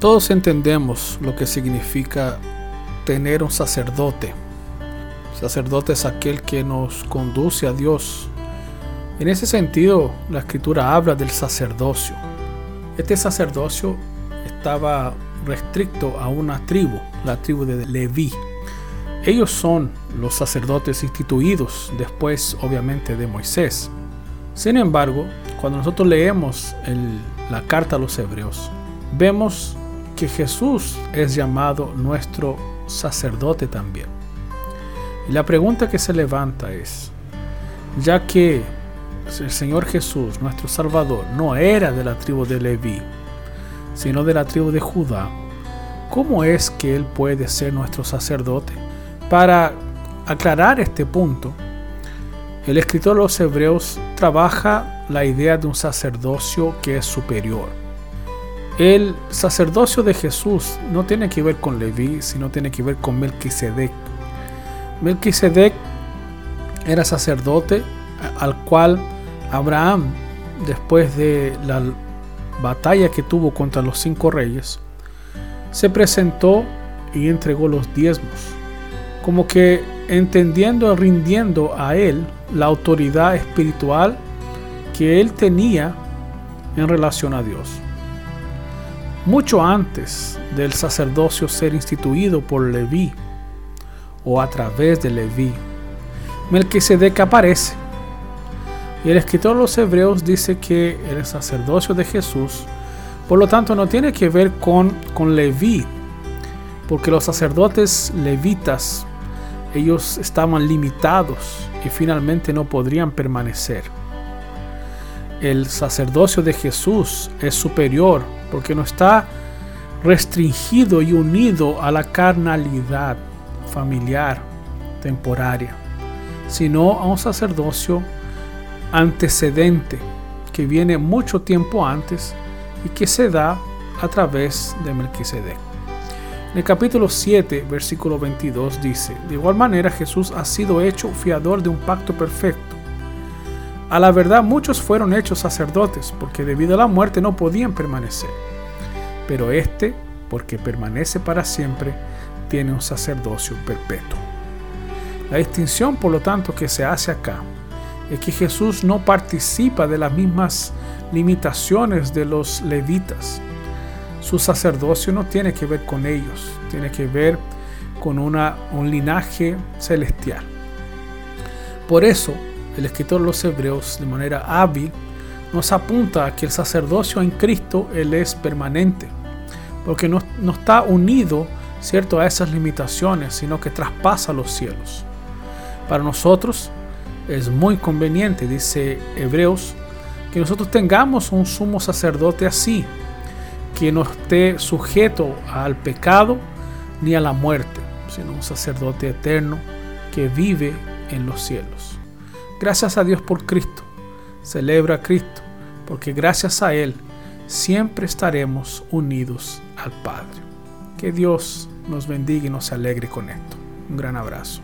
Todos entendemos lo que significa tener un sacerdote. sacerdote es aquel que nos conduce a Dios. En ese sentido, la escritura habla del sacerdocio. Este sacerdocio estaba restricto a una tribu, la tribu de Leví. Ellos son los sacerdotes instituidos después, obviamente, de Moisés. Sin embargo, cuando nosotros leemos la carta a los hebreos, vemos que Jesús es llamado nuestro sacerdote también. Y la pregunta que se levanta es, ya que el Señor Jesús, nuestro Salvador, no era de la tribu de Leví, sino de la tribu de Judá, ¿cómo es que Él puede ser nuestro sacerdote? Para aclarar este punto, el escritor de los Hebreos trabaja la idea de un sacerdocio que es superior. El sacerdocio de Jesús no tiene que ver con Leví, sino tiene que ver con Melquisedec. Melquisedec era sacerdote al cual Abraham, después de la batalla que tuvo contra los cinco reyes, se presentó y entregó los diezmos, como que entendiendo, rindiendo a él la autoridad espiritual que él tenía en relación a Dios. Mucho antes del sacerdocio ser instituido por Leví o a través de Leví, Melquisedec aparece. Y el escritor de los Hebreos dice que el sacerdocio de Jesús, por lo tanto, no tiene que ver con, con Leví, porque los sacerdotes levitas, ellos estaban limitados y finalmente no podrían permanecer el sacerdocio de Jesús es superior porque no está restringido y unido a la carnalidad familiar temporaria, sino a un sacerdocio antecedente que viene mucho tiempo antes y que se da a través de Melquisedec. En el capítulo 7, versículo 22 dice, de igual manera Jesús ha sido hecho fiador de un pacto perfecto a la verdad muchos fueron hechos sacerdotes, porque debido a la muerte no podían permanecer. Pero este, porque permanece para siempre, tiene un sacerdocio perpetuo. La distinción, por lo tanto, que se hace acá es que Jesús no participa de las mismas limitaciones de los levitas. Su sacerdocio no tiene que ver con ellos, tiene que ver con una, un linaje celestial. Por eso, el escritor de los Hebreos de manera hábil nos apunta a que el sacerdocio en Cristo Él es permanente, porque no, no está unido cierto a esas limitaciones, sino que traspasa los cielos. Para nosotros es muy conveniente, dice Hebreos, que nosotros tengamos un sumo sacerdote así, que no esté sujeto al pecado ni a la muerte, sino un sacerdote eterno que vive en los cielos. Gracias a Dios por Cristo. Celebra a Cristo, porque gracias a Él siempre estaremos unidos al Padre. Que Dios nos bendiga y nos alegre con esto. Un gran abrazo.